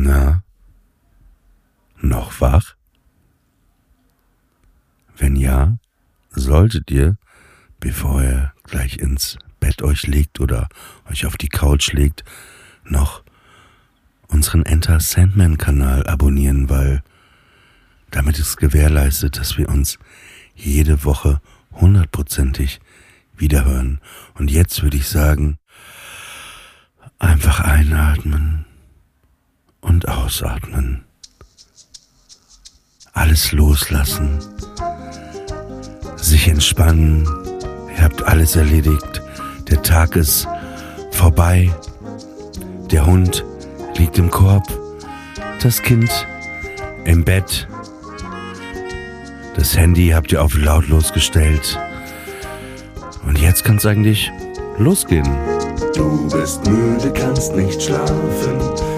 Na? Noch wach? Wenn ja, solltet ihr, bevor ihr gleich ins Bett euch legt oder euch auf die Couch legt, noch unseren Enter Sandman Kanal abonnieren, weil damit ist gewährleistet, dass wir uns jede Woche hundertprozentig wiederhören. Und jetzt würde ich sagen, einfach einatmen und ausatmen. Alles loslassen, sich entspannen. Ihr habt alles erledigt. Der Tag ist vorbei. Der Hund liegt im Korb. Das Kind im Bett. Das Handy habt ihr auf lautlos gestellt. Und jetzt kann's eigentlich losgehen. Du bist müde, kannst nicht schlafen.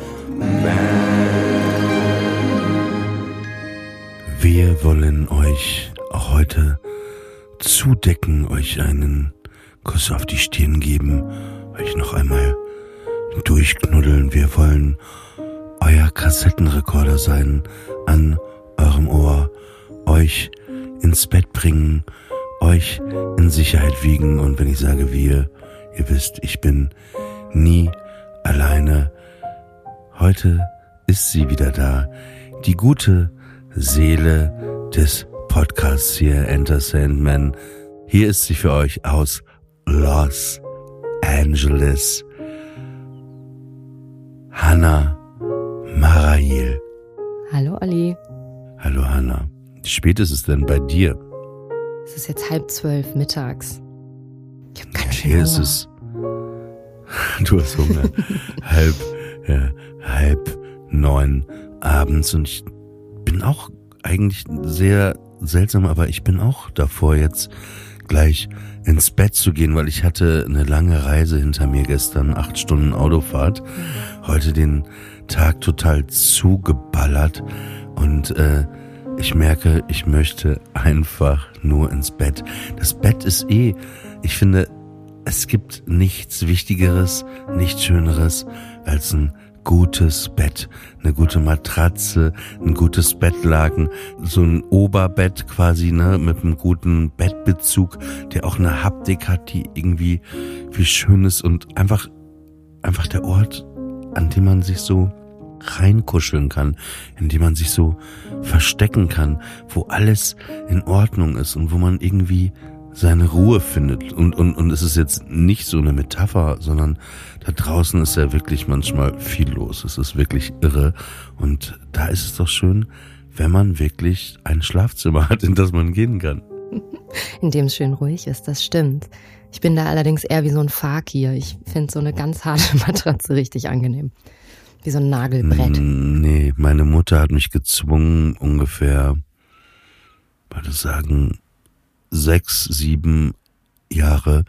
Wir wollen euch auch heute zudecken, euch einen Kuss auf die Stirn geben, euch noch einmal durchknuddeln. Wir wollen euer Kassettenrekorder sein an eurem Ohr, euch ins Bett bringen, euch in Sicherheit wiegen. Und wenn ich sage wir, ihr wisst, ich bin nie alleine. Heute ist sie wieder da, die gute Seele des Podcasts hier, Enter Sandman. Hier ist sie für euch aus Los Angeles. Hannah Marail. Hallo Ali. Hallo Hannah. Wie spät ist es denn bei dir? Es ist jetzt halb zwölf mittags. Ich hab ganz schön Hier Hunger. ist es. Du hast Hunger. halb, ja, halb neun abends und ich bin auch eigentlich sehr seltsam, aber ich bin auch davor jetzt gleich ins Bett zu gehen, weil ich hatte eine lange Reise hinter mir gestern, acht Stunden Autofahrt, heute den Tag total zugeballert und äh, ich merke, ich möchte einfach nur ins Bett. Das Bett ist eh, ich finde, es gibt nichts Wichtigeres, nichts Schöneres als ein gutes Bett, eine gute Matratze, ein gutes Bettlaken, so ein Oberbett quasi, ne, mit einem guten Bettbezug, der auch eine Haptik hat, die irgendwie wie schön ist und einfach, einfach der Ort, an dem man sich so reinkuscheln kann, in dem man sich so verstecken kann, wo alles in Ordnung ist und wo man irgendwie seine Ruhe findet. Und, und, und es ist jetzt nicht so eine Metapher, sondern da draußen ist ja wirklich manchmal viel los. Es ist wirklich irre. Und da ist es doch schön, wenn man wirklich ein Schlafzimmer hat, in das man gehen kann. In dem es schön ruhig ist, das stimmt. Ich bin da allerdings eher wie so ein Fakir. Ich finde so eine ganz harte Matratze richtig angenehm. Wie so ein Nagelbrett. Mm, Nee, meine Mutter hat mich gezwungen, ungefähr, würde sagen, sechs, sieben Jahre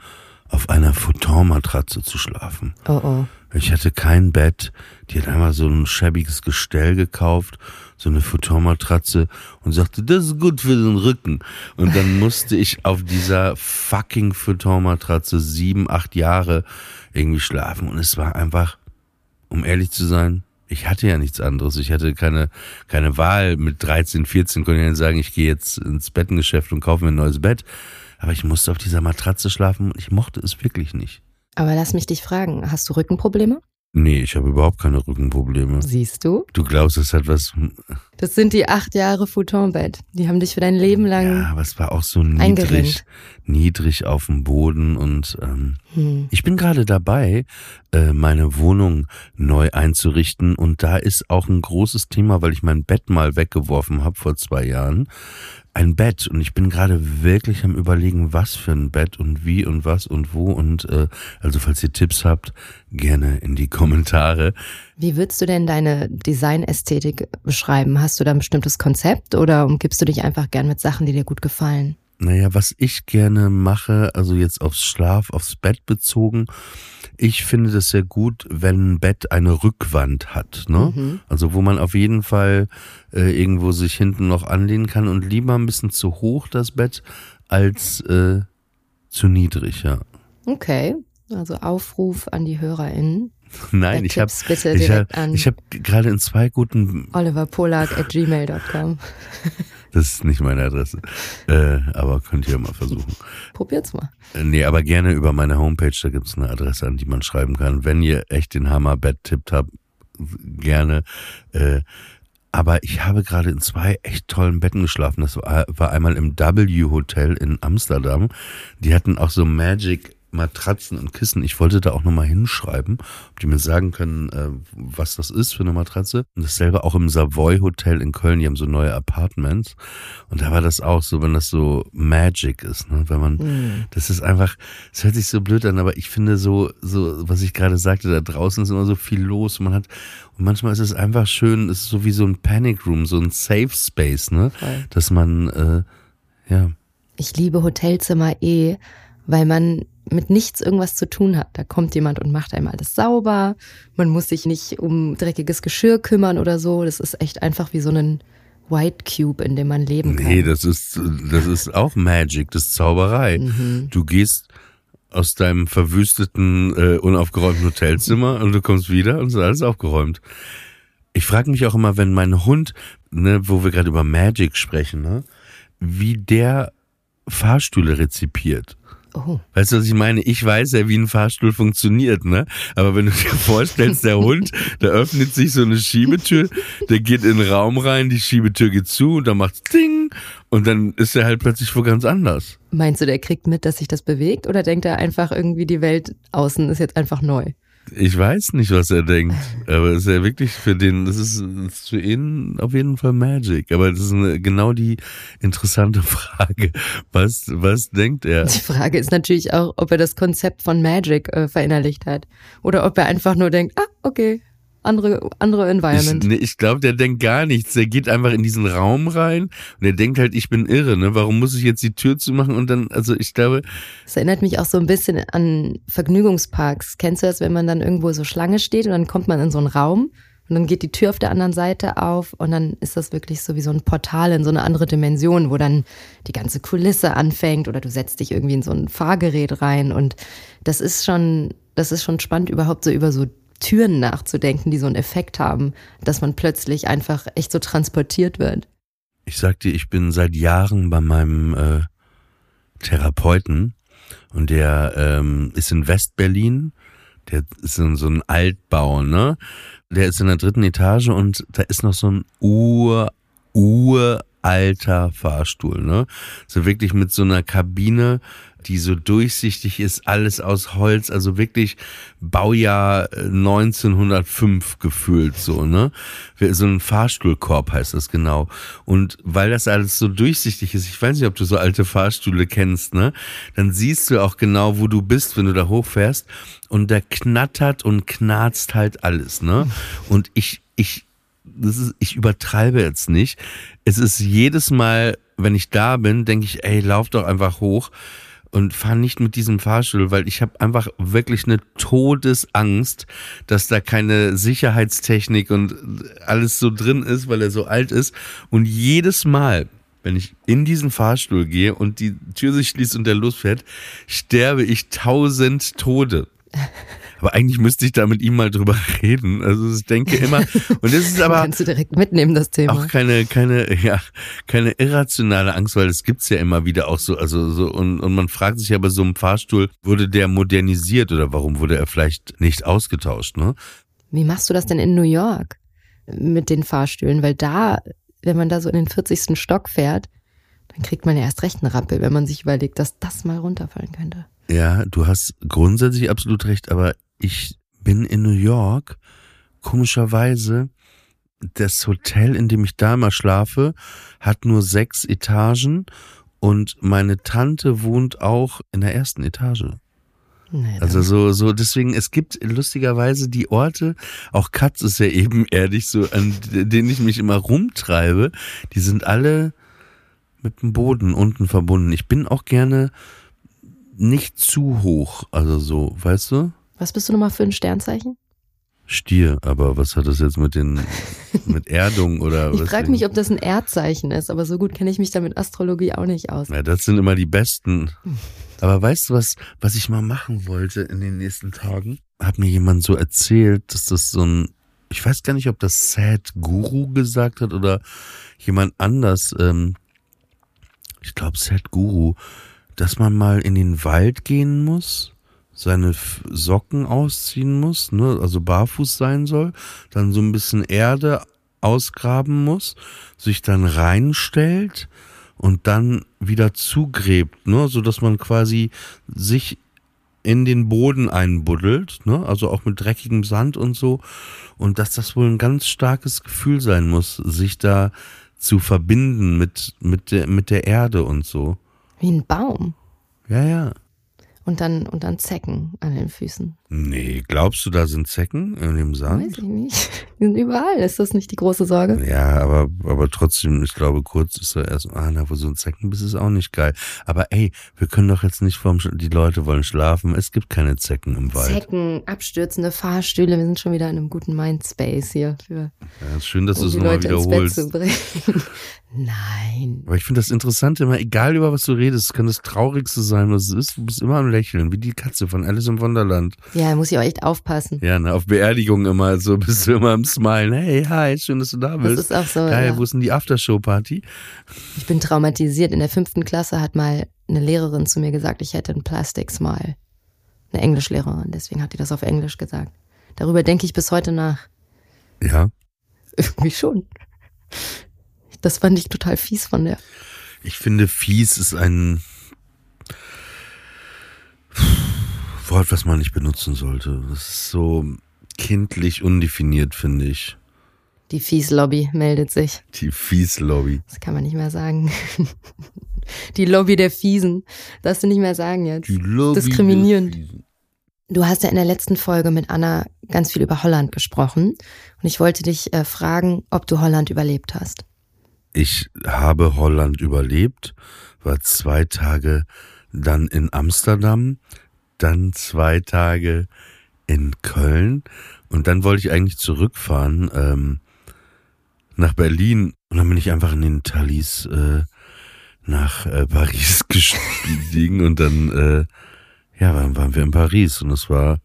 auf einer Futonmatratze zu schlafen. Oh oh. Ich hatte kein Bett. Die hat einmal so ein schäbiges Gestell gekauft, so eine Futonmatratze und sagte, das ist gut für den Rücken. Und dann musste ich auf dieser fucking Futonmatratze sieben, acht Jahre irgendwie schlafen. Und es war einfach, um ehrlich zu sein, ich hatte ja nichts anderes. Ich hatte keine, keine Wahl. Mit 13, 14 konnte ich dann sagen, ich gehe jetzt ins Bettengeschäft und kaufe mir ein neues Bett. Aber ich musste auf dieser Matratze schlafen und ich mochte es wirklich nicht. Aber lass mich dich fragen, hast du Rückenprobleme? Nee, ich habe überhaupt keine Rückenprobleme. Siehst du? Du glaubst, es hat was. Das sind die acht Jahre Futonbett. Die haben dich für dein Leben lang. Ja, aber es war auch so niedrig, Eingerenkt. niedrig auf dem Boden und ähm, Hm. ich bin gerade dabei, äh, meine Wohnung neu einzurichten und da ist auch ein großes Thema, weil ich mein Bett mal weggeworfen habe vor zwei Jahren. Ein Bett und ich bin gerade wirklich am überlegen, was für ein Bett und wie und was und wo und äh, also falls ihr Tipps habt, gerne in die Kommentare. Wie würdest du denn deine Designästhetik beschreiben? Hast du da ein bestimmtes Konzept oder umgibst du dich einfach gern mit Sachen, die dir gut gefallen? Naja, was ich gerne mache, also jetzt aufs Schlaf, aufs Bett bezogen, ich finde das sehr gut, wenn ein Bett eine Rückwand hat. Ne? Mhm. Also wo man auf jeden Fall äh, irgendwo sich hinten noch anlehnen kann und lieber ein bisschen zu hoch das Bett als äh, zu niedrig, ja. Okay, also Aufruf an die HörerInnen. Nein, ich habe ich direkt hab, an ich hab gerade in zwei guten oliverpolag at gmail.com. Das ist nicht meine Adresse. Äh, aber könnt ihr mal versuchen. Probiert's mal. Äh, Nee, aber gerne über meine Homepage, da gibt's eine Adresse, an die man schreiben kann. Wenn ihr echt den Hammer-Bett-Tipp habt, gerne. Äh, aber ich habe gerade in zwei echt tollen Betten geschlafen. Das war, war einmal im W Hotel in Amsterdam. Die hatten auch so Magic Matratzen und Kissen. Ich wollte da auch nochmal hinschreiben, ob die mir sagen können, äh, was das ist für eine Matratze. Und dasselbe auch im Savoy Hotel in Köln. Die haben so neue Apartments. Und da war das auch so, wenn das so Magic ist, ne? Wenn man, das ist einfach, es hört sich so blöd an, aber ich finde so, so, was ich gerade sagte, da draußen ist immer so viel los. Man hat, und manchmal ist es einfach schön, es ist so wie so ein Panic Room, so ein Safe Space, ne? Voll. Dass man, äh, ja, Ich liebe Hotelzimmer eh, weil man mit nichts irgendwas zu tun hat. Da kommt jemand und macht einem alles sauber. Man muss sich nicht um dreckiges Geschirr kümmern oder so. Das ist echt einfach wie so ein White Cube, in dem man leben kann. Nee, das ist, das ist auch Magic, das ist Zauberei. Du gehst aus deinem verwüsteten, äh, unaufgeräumten Hotelzimmer und du kommst wieder und es ist alles aufgeräumt. Ich frage mich auch immer, wenn mein Hund, ne, wo wir gerade über Magic sprechen, ne, wie der Fahrstühle rezipiert. Oh, Weißt du, was ich meine? Ich weiß ja, wie ein Fahrstuhl funktioniert, ne? Aber wenn du dir vorstellst, der Hund, da öffnet sich so eine Schiebetür, der geht in den Raum rein, die Schiebetür geht zu und dann macht's Ding und dann ist er halt plötzlich wo ganz anders. meinst du, der kriegt mit, dass sich das bewegt? Oder denkt er einfach irgendwie, die Welt außen ist jetzt einfach neu? Ich weiß nicht, was er denkt, aber es ist ja wirklich für den, das ist, für ihn auf jeden Fall Magic. Aber das ist eine, genau die interessante Frage. Was, was denkt er? Die Frage ist natürlich auch, ob er das Konzept von Magic äh, verinnerlicht hat. Oder ob er einfach nur denkt, ah, okay, andere, andere Ich, Environment. nee, ich glaube, der denkt gar nichts. Der geht einfach in diesen Raum rein und der denkt halt, ich bin irre, ne? Warum muss ich jetzt die Tür zumachen? Und dann, also ich glaube, Das erinnert mich auch so ein bisschen an Vergnügungsparks. Kennst du das, wenn man dann irgendwo so Schlange steht und dann kommt man in so einen Raum und dann geht die Tür auf der anderen Seite auf und dann ist das wirklich so wie so ein Portal in so eine andere Dimension, wo dann die ganze Kulisse anfängt oder du setzt dich irgendwie in so ein Fahrgerät rein und das ist schon, das ist schon spannend, überhaupt so über so Türen nachzudenken, die so einen Effekt haben, dass man plötzlich einfach echt so transportiert wird. ich sag dir, ich bin seit Jahren bei meinem äh, Therapeuten und der ähm, ist in Westberlin. Der ist in so ein Altbau, ne? Der ist in der dritten Etage und da ist noch so ein ur, uralter Fahrstuhl, ne? So wirklich mit so einer Kabine, die so durchsichtig ist, alles aus Holz, also wirklich Baujahr äh, 1905 gefühlt so, ne? So ein Fahrstuhlkorb heißt das genau. Und weil das alles so durchsichtig ist, ich weiß nicht, ob du so alte Fahrstühle kennst, ne? Dann siehst du auch genau, wo du bist, wenn du da hochfährst. Und da knattert und knarzt halt alles, ne? Und ich, ich, das ist, ich übertreibe jetzt nicht. Es ist jedes Mal, wenn ich da bin, denke ich, ey, lauf doch einfach hoch und fahr nicht mit diesem Fahrstuhl, weil ich habe einfach wirklich eine Todesangst, dass da keine Sicherheitstechnik und alles so drin ist, weil er so alt ist. Und jedes Mal, wenn ich in diesen Fahrstuhl gehe und die Tür sich schließt und der losfährt, sterbe ich tausend Tode. Aber eigentlich müsste ich da mit ihm mal drüber reden. Also ich denke immer, und das ist aber Kannst du direkt mitnehmen, das Thema. auch keine, keine, ja, keine irrationale Angst, weil es gibt's ja immer wieder auch so, also so, und, und man fragt sich ja bei so einem Fahrstuhl, wurde der modernisiert oder warum wurde er vielleicht nicht ausgetauscht, ne? Wie machst du das denn in New York mit den Fahrstühlen? Weil da, wenn man da so in den 40. Stock fährt, dann kriegt man ja erst recht einen Rappel, wenn man sich überlegt, dass das mal runterfallen könnte. Ja, du hast grundsätzlich absolut recht, aber ich bin in New York komischerweise das Hotel, in dem ich da immer schlafe, hat nur sechs Etagen und meine Tante wohnt auch in der ersten Etage. Nee, Also so, so, deswegen, es gibt lustigerweise die Orte, auch Katz ist ja ebenerdig, so, an denen ich mich immer rumtreibe, die sind alle mit dem Boden unten verbunden. Ich bin auch gerne nicht zu hoch, also so, weißt du? Was bist du nochmal für ein Sternzeichen? Stier, aber was hat das jetzt mit den, mit Erdung oder Ich frage mich, ob das ein Erdzeichen ist, aber so gut kenne ich mich da mit Astrologie auch nicht aus. Ja, das sind immer die besten. Aber weißt du was, was ich mal machen wollte in den nächsten Tagen? Hat mir jemand so erzählt, dass das so ein, ich weiß gar nicht, ob das Sad Guru gesagt hat oder jemand anders. Ähm, ich glaube Sad Guru, dass man mal in den Wald gehen muss, seine Socken ausziehen muss, ne, also barfuß sein soll, dann so ein bisschen Erde ausgraben muss, sich dann reinstellt und dann wieder zugräbt, ne, so dass man quasi sich in den Boden einbuddelt, ne, also auch mit dreckigem Sand und so und dass das wohl ein ganz starkes Gefühl sein muss, sich da zu verbinden mit mit der mit der Erde und so. Wie ein Baum. Ja, ja. Und dann, und dann Zecken an den Füßen. Nee, glaubst du, da sind Zecken in dem Weiß Sand? ich nicht. Die sind überall. Ist das nicht die große Sorge? Ja, aber, aber trotzdem, ich glaube, kurz ist er erst, ah, na, wo so ein Zeckenbiss ist auch nicht geil. Aber ey, wir können doch jetzt nicht vorm, Sch- die Leute wollen schlafen. Es gibt keine Zecken im Wald. Zecken, abstürzende Fahrstühle. Wir sind schon wieder in einem guten Mindspace hier für Ja, ist schön, dass du um es die nochmal wiederholst. Nein. Aber ich finde das Interessante immer, egal über was du redest, es kann das Traurigste sein, was es ist, du bist immer am Lächeln, wie die Katze von Alice im Wunderland. Ja, muss ich auch echt aufpassen. Ja, ne, auf Beerdigungen immer, so bist du immer am Smilen. Hey, hi, schön, dass du da Das bist. ist auch so. Geil, ja. wo ist denn die Aftershow-Party? Ich bin traumatisiert. In der fünften Klasse hat mal eine Lehrerin zu mir gesagt, ich hätte ein Plastic Smile. Eine Englischlehrerin, deswegen hat die das auf Englisch gesagt. Darüber denke ich bis heute nach. Ja. Irgendwie schon. Das fand ich total fies von der. Ich finde, fies ist ein Wort, was man nicht benutzen sollte. Das ist so kindlich undefiniert, finde ich. Die Fies-Lobby meldet sich. Die Fies-Lobby. Das kann man nicht mehr sagen. Die Lobby der Fiesen. Darfst du nicht mehr sagen jetzt. Die Lobby Diskriminierend. Fiesen. Du hast ja in der letzten Folge mit Anna ganz viel über Holland gesprochen. Und ich wollte dich äh, fragen, ob du Holland überlebt hast. Ich habe Holland überlebt, war zwei Tage dann in Amsterdam, dann zwei Tage in Köln und dann wollte ich eigentlich zurückfahren ähm, nach Berlin und dann bin ich einfach in den Thalys äh, nach äh, Paris gestiegen und dann äh, ja dann waren wir in Paris und es war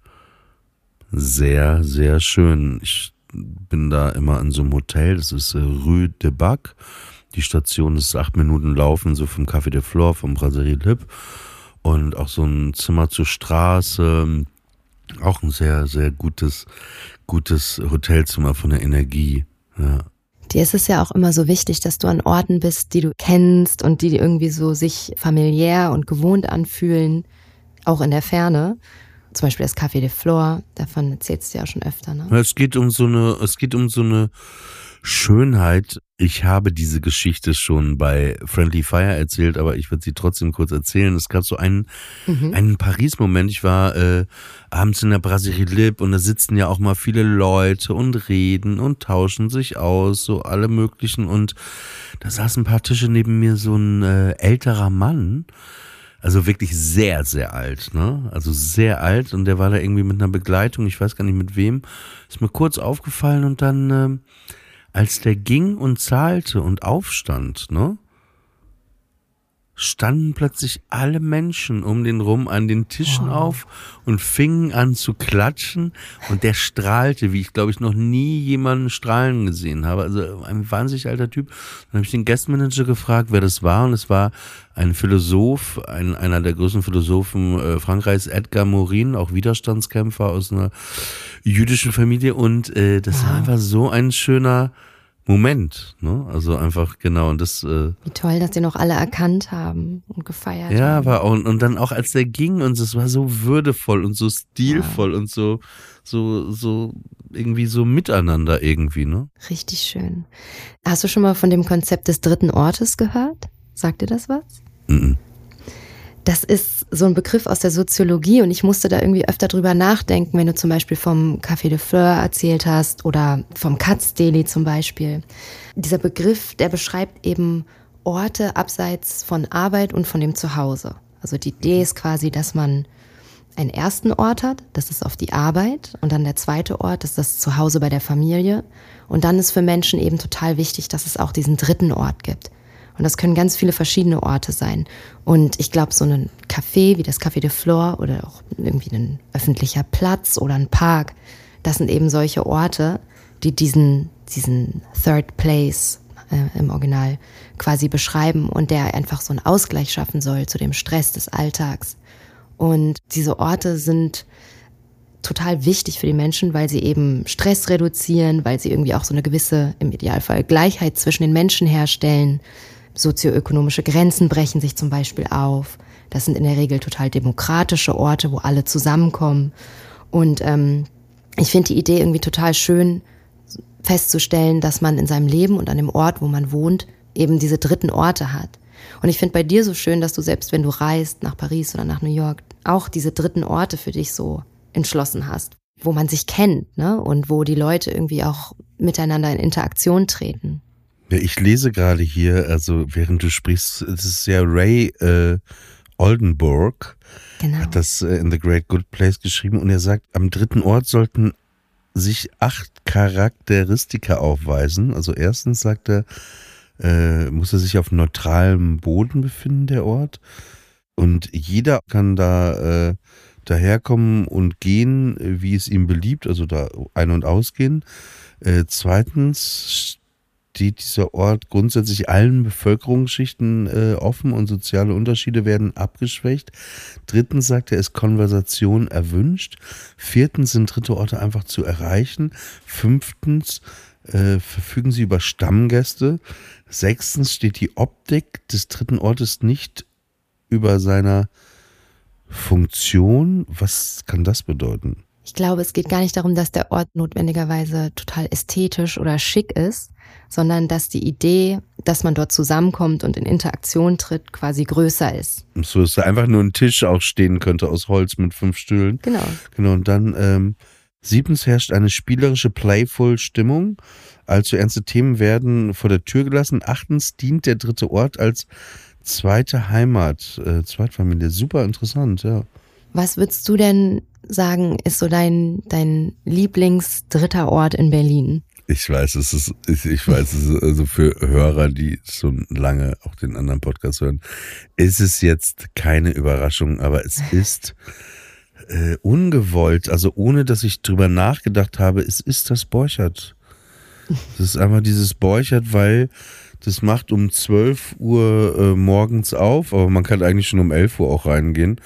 sehr sehr schön. Ich bin da immer in so einem Hotel, das ist äh, Rue de Bac. Die Station ist acht Minuten Laufen, so vom Café de Flore, vom Brasserie Lip. Und auch so ein Zimmer zur Straße. Auch ein sehr, sehr gutes, gutes Hotelzimmer von der Energie. Ja. Dir ist es ja auch immer so wichtig, dass du an Orten bist, die du kennst und die irgendwie so sich familiär und gewohnt anfühlen, auch in der Ferne. Zum Beispiel das Café de Flore, davon erzählst du ja auch schon öfter, ne? Es geht um so eine, es geht um so eine Schönheit. Ich habe diese Geschichte schon bei Friendly Fire erzählt, aber ich würde sie trotzdem kurz erzählen. Es gab so einen, einen Paris-Moment. Ich war äh, abends in der Brasserie Lip und da sitzen ja auch mal viele Leute und reden und tauschen sich aus, so alle möglichen. Und da saß ein paar Tische neben mir so ein äh, älterer Mann. Also wirklich sehr, sehr alt, ne? Also sehr alt und der war da irgendwie mit einer Begleitung, ich weiß gar nicht mit wem. Ist mir kurz aufgefallen und dann, ähm, als der ging und zahlte und aufstand, ne? Standen plötzlich alle Menschen um den rum an den Tischen auf und fingen an zu klatschen und der strahlte, wie ich glaube ich noch nie jemanden strahlen gesehen habe. Also ein wahnsinnig alter Typ. Dann habe ich den Guestmanager gefragt, wer das war und es war ein Philosoph, ein, einer der größten Philosophen äh, Frankreichs, Edgar Morin, auch Widerstandskämpfer aus einer jüdischen Familie und äh, das war einfach so ein schöner Moment. Ne? Also einfach, genau, und das. Äh, Wie toll, dass die noch alle erkannt haben und gefeiert ja, haben. war und, und dann auch als der ging und es war so würdevoll und so stilvoll und so, so, so irgendwie so miteinander irgendwie, ne? Richtig schön. Hast du schon mal von dem Konzept des dritten Ortes gehört? Sagt dir das was? Mhm. Das ist so ein Begriff aus der Soziologie und ich musste da irgendwie öfter drüber nachdenken, wenn du zum Beispiel vom Café de Fleur erzählt hast oder vom Katz Deli zum Beispiel. Dieser Begriff, der beschreibt eben Orte abseits von Arbeit und von dem Zuhause. Also die Idee ist quasi, dass man einen ersten Ort hat, das ist auf die Arbeit und dann der zweite Ort, das ist das Zuhause bei der Familie und dann ist für Menschen eben total wichtig, dass es auch diesen dritten Ort gibt. Und das können ganz viele verschiedene Orte sein. Und ich glaube, so ein Café wie das Café de Flore oder auch irgendwie ein öffentlicher Platz oder ein Park, das sind eben solche Orte, die diesen, diesen Third Place äh, im Original quasi beschreiben und der einfach so einen Ausgleich schaffen soll zu dem Stress des Alltags. Und diese Orte sind total wichtig für die Menschen, weil sie eben Stress reduzieren, weil sie irgendwie auch so eine gewisse, im Idealfall, Gleichheit zwischen den Menschen herstellen. Sozioökonomische Grenzen brechen sich zum Beispiel auf. Das sind in der Regel total demokratische Orte, wo alle zusammenkommen. Und ähm, ich finde die Idee irgendwie total schön festzustellen, dass man in seinem Leben und an dem Ort, wo man wohnt, eben diese dritten Orte hat. Und ich finde bei dir so schön, dass du selbst, wenn du reist nach Paris oder nach New York, auch diese dritten Orte für dich so entschlossen hast, wo man sich kennt, ne? Und wo die Leute irgendwie auch miteinander in Interaktion treten. Ja, ich lese gerade hier, also während du sprichst, es ist ja Ray äh, Oldenburg, Genau. hat das äh, in The Great Good Place geschrieben und er sagt, am dritten Ort sollten sich acht Charakteristika aufweisen. Also erstens sagt er, äh, muss er sich auf neutralem Boden befinden, der Ort. Und jeder kann da äh, daherkommen und gehen, wie es ihm beliebt, also da ein- und ausgehen. Äh, zweitens steht dieser Ort grundsätzlich allen Bevölkerungsschichten äh, offen und soziale Unterschiede werden abgeschwächt. Drittens sagt er, ist Konversation erwünscht. Viertens sind dritte Orte einfach zu erreichen. Fünftens äh, verfügen sie über Stammgäste. Sechstens steht die Optik des dritten Ortes nicht über seiner Funktion. Was kann das bedeuten? Ich glaube, es geht gar nicht darum, dass der Ort notwendigerweise total ästhetisch oder schick ist, sondern dass die Idee, dass man dort zusammenkommt und in Interaktion tritt, quasi größer ist. So, dass da einfach nur ein Tisch auch stehen könnte aus Holz mit fünf Stühlen. Genau. Genau, und dann ähm, siebtens herrscht eine spielerische, playful Stimmung. Allzu ernste Themen werden vor der Tür gelassen. Achtens dient der dritte Ort als zweite Heimat, äh, Zweitfamilie. Super interessant, ja. Was würdest du denn sagen, ist so dein, dein Lieblings-dritter Ort in Berlin? Ich weiß, es ist, ich weiß, es ist also für Hörer, die schon lange auch den anderen Podcast hören, ist es jetzt keine Überraschung, aber es ist äh, ungewollt, also ohne dass ich drüber nachgedacht habe, es ist das Borchert. Das ist einfach dieses Borchert, weil das macht um 12 Uhr äh, morgens auf, aber man kann eigentlich schon um 11 Uhr auch reingehen.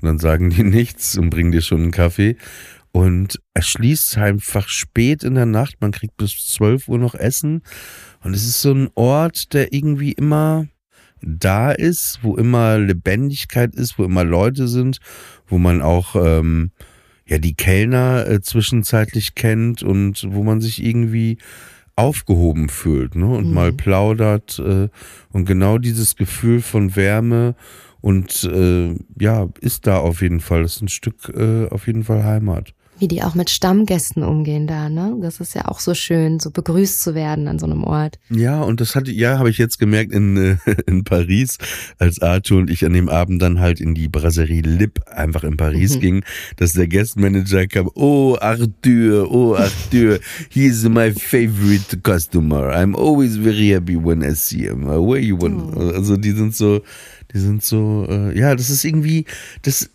Und dann sagen die nichts und bringen dir schon einen Kaffee. Und er schließt einfach spät in der Nacht. Man kriegt bis 12 Uhr noch Essen. Und es ist so ein Ort, der irgendwie immer da ist, wo immer Lebendigkeit ist, wo immer Leute sind, wo man auch ähm, ja die Kellner äh, zwischenzeitlich kennt und wo man sich irgendwie aufgehoben fühlt ne? und Mhm. mal plaudert äh, und genau dieses Gefühl von Wärme und äh, ja ist da auf jeden Fall das ist ein Stück äh, auf jeden Fall Heimat Wie die auch mit Stammgästen umgehen da, ne? Das ist ja auch so schön, so begrüßt zu werden an so einem Ort. Ja, und das hatte, ja, habe ich jetzt gemerkt in, äh, in Paris, als Arthur und ich an dem Abend dann halt in die Brasserie Lip einfach in Paris Mhm. ging, dass der Guestmanager kam, oh Arthur, oh Arthur, he is my favorite customer. I'm always very happy when I see him. Where you want? Also die sind so, die sind so, äh, ja, das ist irgendwie, das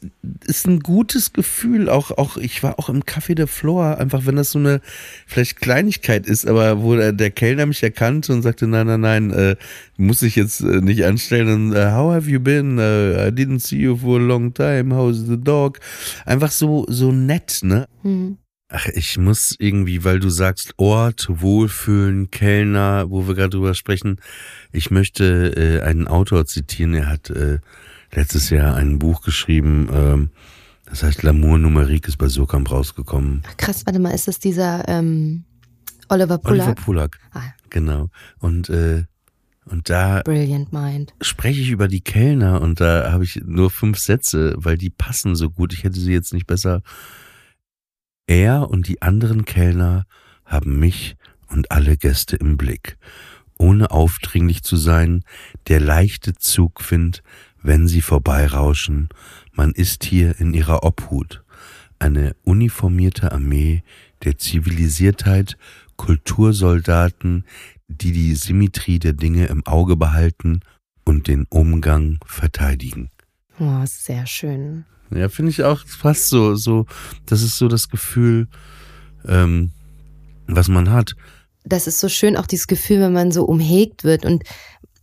ist ein gutes Gefühl. Auch, auch, ich war auch im Café de Flore, einfach wenn das so eine vielleicht Kleinigkeit ist, aber wo der, der Kellner mich erkannte und sagte, nein, nein, nein, äh, muss ich jetzt äh, nicht anstellen. Und, äh, how have you been? Uh, I didn't see you for a long time. How's the dog? Einfach so, so nett, ne? Hm. Ach, ich muss irgendwie, weil du sagst Ort, Wohlfühlen, Kellner, wo wir gerade drüber sprechen. Ich möchte äh, einen Autor zitieren. Er hat äh, letztes Jahr ein Buch geschrieben. Ähm, das heißt L'amour numérique ist bei Surkamp rausgekommen. Ach, krass, warte mal, ist das dieser ähm, Oliver Pullack? Oliver Pullack. Ah, Genau. Und äh, und da Brilliant Mind. spreche ich über die Kellner und da habe ich nur fünf Sätze, weil die passen so gut. Ich hätte sie jetzt nicht besser. Er und die anderen Kellner haben mich und alle Gäste im Blick. Ohne aufdringlich zu sein, der leichte Zugwind, wenn sie vorbeirauschen, man ist hier in ihrer Obhut. Eine uniformierte Armee der Zivilisiertheit, Kultursoldaten, die die Symmetrie der Dinge im Auge behalten und den Umgang verteidigen. Oh, sehr schön. Ja, finde ich auch fast so, so, das ist so das Gefühl, ähm, was man hat. Das ist so schön, auch dieses Gefühl, wenn man so umhegt wird. Und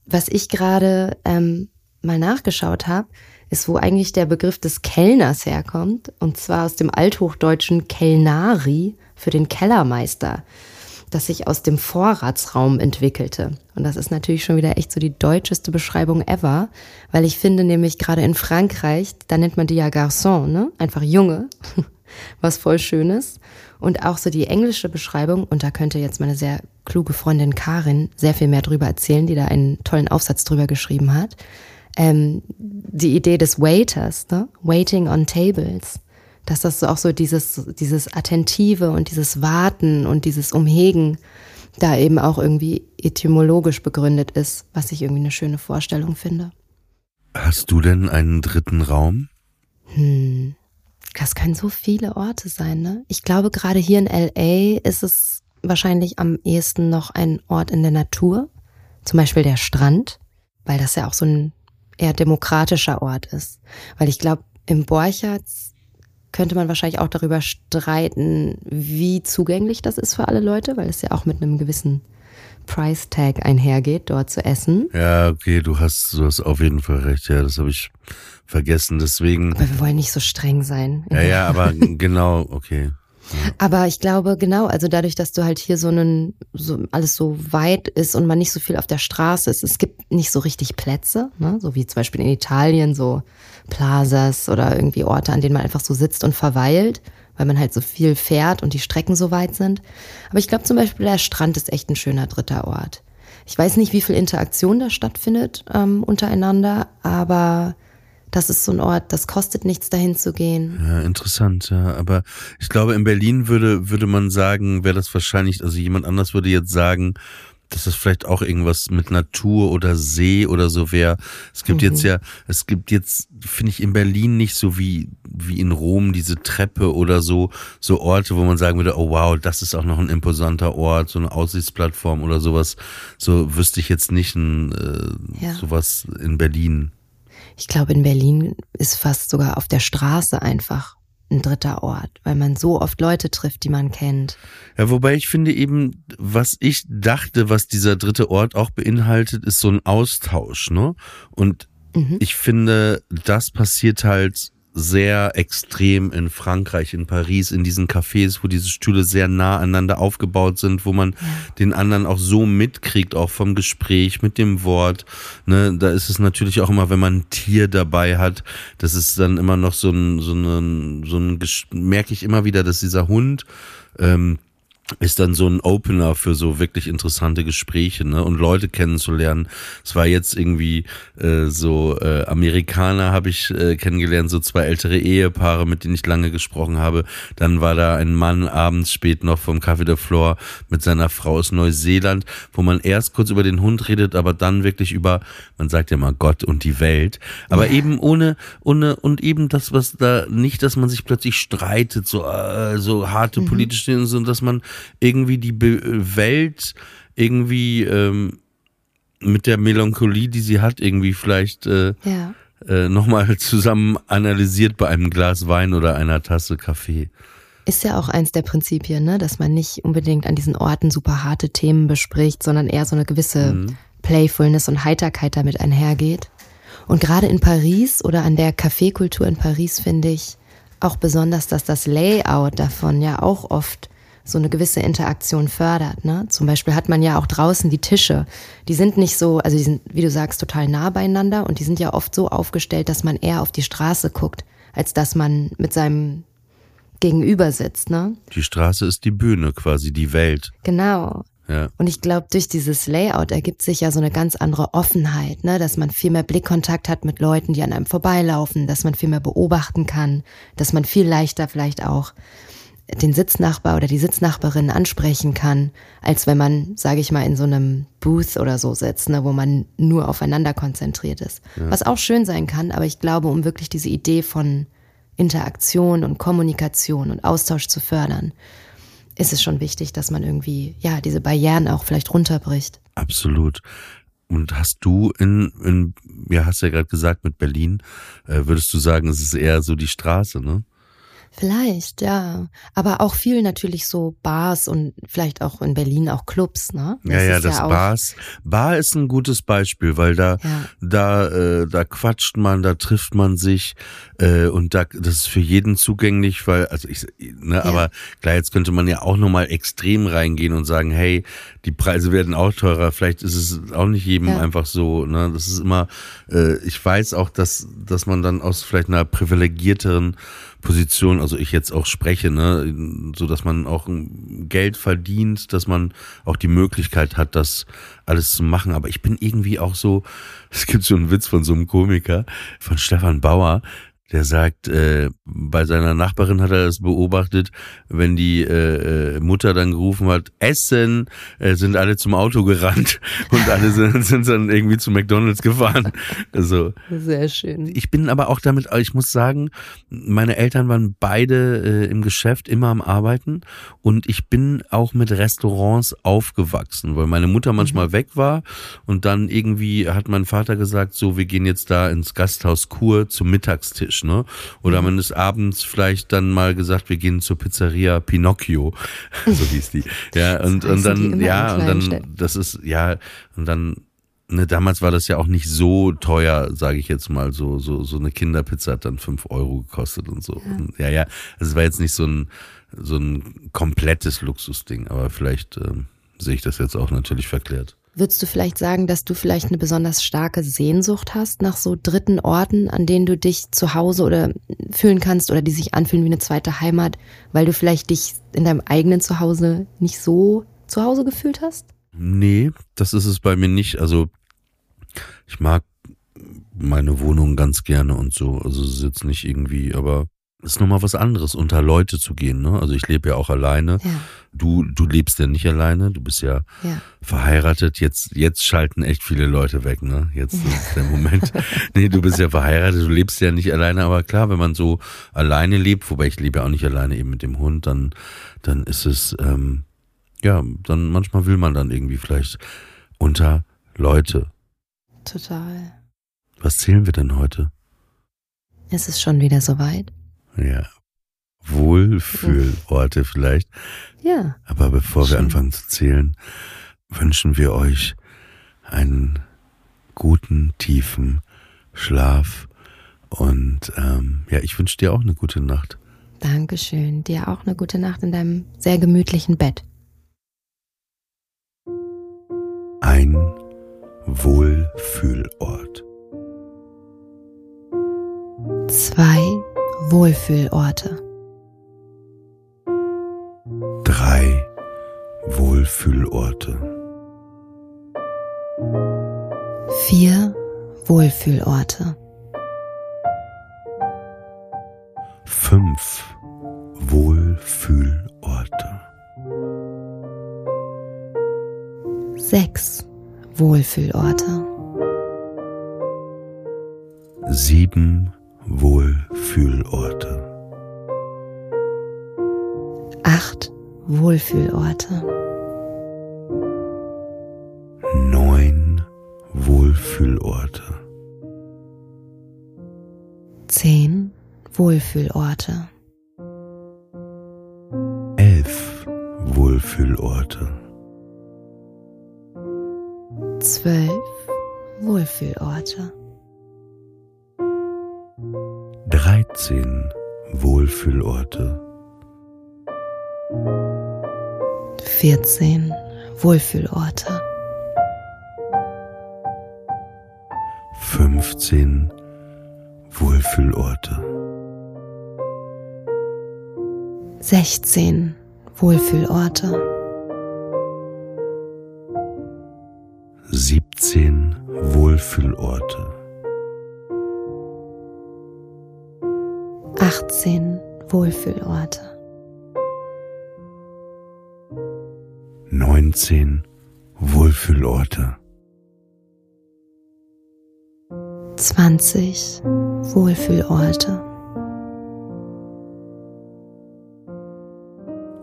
was ich gerade ähm, mal nachgeschaut habe, ist, wo eigentlich der Begriff des Kellners herkommt. Und zwar aus dem althochdeutschen Kellnari für den Kellermeister, das sich aus dem Vorratsraum entwickelte. Und das ist natürlich schon wieder echt so die deutscheste Beschreibung ever, weil ich finde nämlich gerade in Frankreich, da nennt man die ja Garçon, ne? Einfach Junge, was voll Schönes. Und auch so die englische Beschreibung, und da könnte jetzt meine sehr kluge Freundin Karin sehr viel mehr drüber erzählen, die da einen tollen Aufsatz drüber geschrieben hat. Ähm, die Idee des Waiters, ne? Waiting on Tables dass das auch so dieses, dieses Attentive und dieses Warten und dieses Umhegen da eben auch irgendwie etymologisch begründet ist, was ich irgendwie eine schöne Vorstellung finde. Hast du denn einen dritten Raum? Hm, das können so viele Orte sein, ne? Ich glaube, gerade hier in LA ist es wahrscheinlich am ehesten noch ein Ort in der Natur, zum Beispiel der Strand, weil das ja auch so ein eher demokratischer Ort ist. Weil ich glaube, im Borchards könnte man wahrscheinlich auch darüber streiten, wie zugänglich das ist für alle Leute, weil es ja auch mit einem gewissen Price Tag einhergeht, dort zu essen. Ja, okay, du hast, du hast auf jeden Fall recht. Ja, das habe ich vergessen. Deswegen. Aber wir wollen nicht so streng sein. Ja, ja, aber genau, okay. Aber ich glaube, genau, also dadurch, dass du halt hier so einen, so alles so weit ist und man nicht so viel auf der Straße ist, es gibt nicht so richtig Plätze, ne? so wie zum Beispiel in Italien, so Plazas oder irgendwie Orte, an denen man einfach so sitzt und verweilt, weil man halt so viel fährt und die Strecken so weit sind. Aber ich glaube zum Beispiel, der Strand ist echt ein schöner dritter Ort. Ich weiß nicht, wie viel Interaktion da stattfindet ähm, untereinander, aber das ist so ein Ort, das kostet nichts, dahin zu gehen. Ja, interessant, ja. Aber ich glaube, in Berlin würde, würde man sagen, wäre das wahrscheinlich, also jemand anders würde jetzt sagen, dass das vielleicht auch irgendwas mit Natur oder See oder so wäre. Es gibt mhm. jetzt ja, es gibt jetzt, finde ich, in Berlin nicht so wie, wie in Rom diese Treppe oder so, so Orte, wo man sagen würde, oh wow, das ist auch noch ein imposanter Ort, so eine Aussichtsplattform oder sowas. So wüsste ich jetzt nicht ein, äh, ja. sowas in Berlin. Ich glaube, in Berlin ist fast sogar auf der Straße einfach ein dritter Ort, weil man so oft Leute trifft, die man kennt. Ja, wobei ich finde eben, was ich dachte, was dieser dritte Ort auch beinhaltet, ist so ein Austausch, ne? Und mhm. ich finde, das passiert halt sehr extrem in Frankreich, in Paris, in diesen Cafés, wo diese Stühle sehr nah aneinander aufgebaut sind, wo man den anderen auch so mitkriegt, auch vom Gespräch, mit dem Wort. Ne, da ist es natürlich auch immer, wenn man ein Tier dabei hat, das ist dann immer noch so ein, so ein, so ein, merke ich immer wieder, dass dieser Hund, ähm, ist dann so ein Opener für so wirklich interessante Gespräche ne? und Leute kennenzulernen. Es war jetzt irgendwie äh, so äh, Amerikaner habe ich äh, kennengelernt, so zwei ältere Ehepaare, mit denen ich lange gesprochen habe. Dann war da ein Mann abends spät noch vom Café de Flor mit seiner Frau aus Neuseeland, wo man erst kurz über den Hund redet, aber dann wirklich über, man sagt ja mal Gott und die Welt, aber ja. eben ohne ohne und eben das, was da nicht, dass man sich plötzlich streitet, so äh, so harte mhm. politische, sondern dass man irgendwie die Be Welt irgendwie ähm, mit der Melancholie, die sie hat, irgendwie vielleicht äh, ja. äh, nochmal zusammen analysiert bei einem Glas Wein oder einer Tasse Kaffee. Ist ja auch eins der Prinzipien, ne? dass man nicht unbedingt an diesen Orten super harte Themen bespricht, sondern eher so eine gewisse mhm. Playfulness und Heiterkeit damit einhergeht. Und gerade in Paris oder an der Kaffeekultur in Paris finde ich, auch besonders, dass das Layout davon ja auch oft so eine gewisse Interaktion fördert. Ne? Zum Beispiel hat man ja auch draußen die Tische. Die sind nicht so, also die sind, wie du sagst, total nah beieinander und die sind ja oft so aufgestellt, dass man eher auf die Straße guckt, als dass man mit seinem Gegenüber sitzt. Ne? Die Straße ist die Bühne quasi, die Welt. Genau. Ja. Und ich glaube, durch dieses Layout ergibt sich ja so eine ganz andere Offenheit, ne? dass man viel mehr Blickkontakt hat mit Leuten, die an einem vorbeilaufen, dass man viel mehr beobachten kann, dass man viel leichter vielleicht auch den Sitznachbar oder die Sitznachbarin ansprechen kann, als wenn man, sage ich mal, in so einem Booth oder so sitzt, ne, wo man nur aufeinander konzentriert ist. Ja. Was auch schön sein kann, aber ich glaube, um wirklich diese Idee von Interaktion und Kommunikation und Austausch zu fördern, ist es schon wichtig, dass man irgendwie, ja, diese Barrieren auch vielleicht runterbricht. Absolut. Und hast du in, in ja, hast ja gerade gesagt, mit Berlin, äh, würdest du sagen, es ist eher so die Straße, ne? Vielleicht, ja. Aber auch viel natürlich so Bars und vielleicht auch in Berlin auch Clubs, ne? Das ja, ja, das ja Bars. Bar ist ein gutes Beispiel, weil da, ja. da, äh, da quatscht man, da trifft man sich äh, und da, das ist für jeden zugänglich, weil, also ich, ne, ja. aber klar, jetzt könnte man ja auch nochmal extrem reingehen und sagen, hey, die Preise werden auch teurer. Vielleicht ist es auch nicht jedem einfach so. Ne? Das ist immer, äh, ich weiß auch, dass, dass man dann aus vielleicht einer privilegierteren Position, also ich jetzt auch spreche, ne, so dass man auch Geld verdient, dass man auch die Möglichkeit hat, das alles zu machen. Aber ich bin irgendwie auch so, es gibt so einen Witz von so einem Komiker, von Stefan Bauer, der sagt, äh, bei seiner Nachbarin hat er das beobachtet, wenn die äh, äh, Mutter dann gerufen hat, Essen, äh, sind alle zum Auto gerannt und alle sind, sind dann irgendwie zu McDonalds gefahren. Also sehr schön. Ich bin aber auch damit, ich muss sagen, meine Eltern waren beide äh, im Geschäft, immer am Arbeiten und ich bin auch mit Restaurants aufgewachsen, weil meine Mutter manchmal mhm. weg war und dann irgendwie hat mein Vater gesagt, so wir gehen jetzt da ins Gasthaus Kur zum Mittagstisch. Mensch, ne? Oder man ist abends vielleicht dann mal gesagt, wir gehen zur Pizzeria Pinocchio, so hieß die. Ja, und, und dann, ja, und dann, das ist, ja, und dann, ne, damals war das ja auch nicht so teuer, sage ich jetzt mal, so, so, so eine Kinderpizza hat dann fünf Euro gekostet und so. Ja, und, ja, ja, also es war jetzt nicht so ein, so ein komplettes Luxusding, aber vielleicht ähm, sehe ich das jetzt auch natürlich verklärt. Würdest du vielleicht sagen, dass du vielleicht eine besonders starke Sehnsucht hast nach so dritten Orten, an denen du dich zu Hause oder fühlen kannst oder die sich anfühlen wie eine zweite Heimat, weil du vielleicht dich in deinem eigenen Zuhause nicht so zu Hause gefühlt hast? Nee, das ist es bei mir nicht. Also ich mag meine Wohnung ganz gerne und so. Also es ist jetzt nicht irgendwie, aber ist nochmal was anderes, unter Leute zu gehen. Ne? Also ich lebe ja auch alleine. Ja. Du, du lebst ja nicht alleine, du bist ja, ja, verheiratet. Jetzt, jetzt schalten echt viele Leute weg, ne? Jetzt ist der Moment. nee, du bist ja verheiratet, du lebst ja nicht alleine, aber klar, wenn man so alleine lebt, wobei ich lebe ja auch nicht alleine eben mit dem Hund, dann, dann ist es, ähm, ja, dann manchmal will man dann irgendwie vielleicht unter Leute. Total. Was zählen wir denn heute? Es ist schon wieder soweit. Ja. Wohlfühlorte vielleicht. Ja. Aber bevor Schön. wir anfangen zu zählen, wünschen wir euch einen guten, tiefen Schlaf. Und ähm, ja, ich wünsche dir auch eine gute Nacht. Dankeschön. Dir auch eine gute Nacht in deinem sehr gemütlichen Bett. Ein Wohlfühlort. Zwei Wohlfühlorte. Drei Wohlfühlorte. Vier Wohlfühlorte. Fünf Wohlfühlorte. Sechs Wohlfühlorte. Sieben Wohlfühlorte. Acht Wohlfühlorte. Neun Wohlfühlorte. Zehn Wohlfühlorte. Elf Wohlfühlorte. Zwölf Wohlfühlorte. 13 Wohlfühlorte. 14 Wohlfühlorte. 15 Wohlfühlorte. 16 Wohlfühlorte. 18 Wohlfühlorte. 19 Wohlfühlorte. 20 Wohlfühlorte.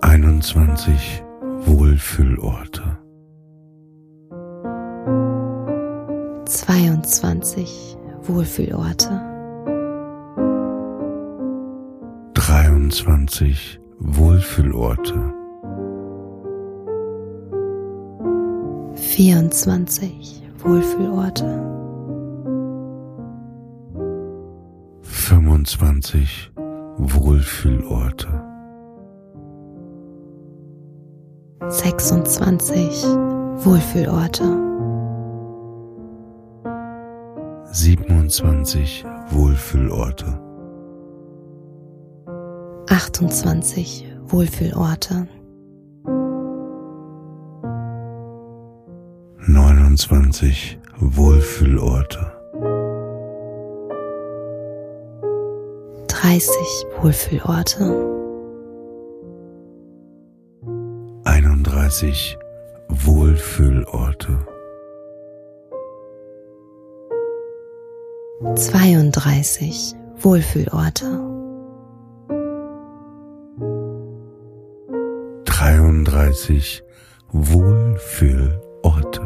21 Wohlfühlorte. 22 Wohlfühlorte. 23 Wohlfühlorte. 24 Wohlfühlorte. 25 Wohlfühlorte. 26 Wohlfühlorte. 27 Wohlfühlorte. 28 Wohlfühlorte. 29 Wohlfühlorte. 30 Wohlfühlorte. 31 Wohlfühlorte. 32 Wohlfühlorte. 33 Wohlfühlorte.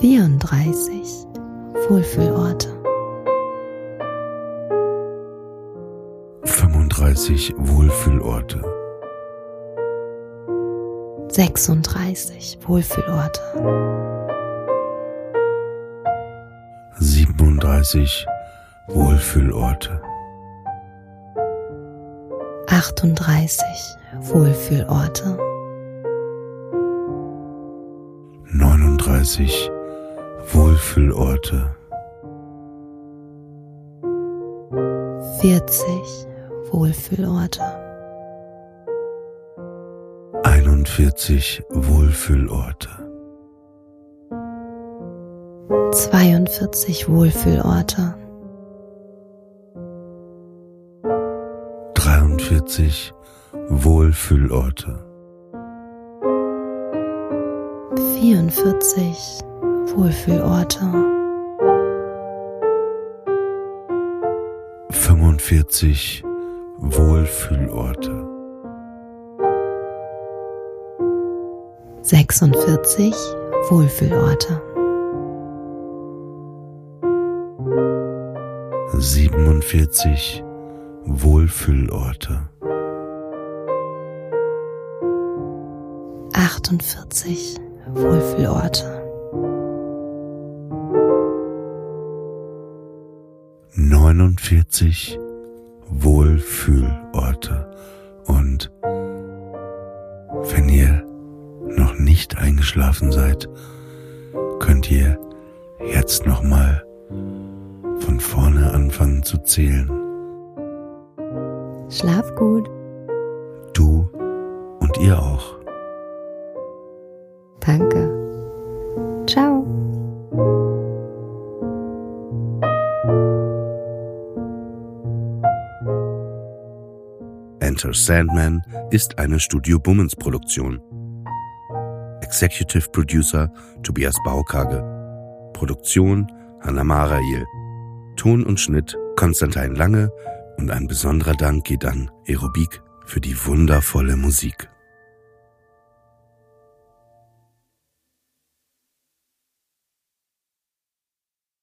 34 Wohlfühlorte. 35 Wohlfühlorte. 36 Wohlfühlorte. 37 Wohlfühlorte. 38 Wohlfühlorte. 39 Wohlfühlorte. 40 Wohlfühlorte. 41 Wohlfühlorte. 42 Wohlfühlorte. 43 Wohlfühlorte. 44 Wohlfühlorte. 45 Wohlfühlorte. 46 Wohlfühlorte. 47 Wohlfühlorte. 48 Wohlfühlorte. 49 Wohlfühlorte. Und wenn ihr noch nicht eingeschlafen seid, könnt ihr jetzt nochmal von vorne anfangen zu zählen. Schlaf gut. Du und ihr auch. Danke. Ciao. Enter Sandman ist eine Studio Bummens Produktion. Executive Producer Tobias Baukage. Produktion Hanna Marail. Ton und Schnitt Konstantin Lange und ein besonderer Dank geht an Aerobik für die wundervolle Musik.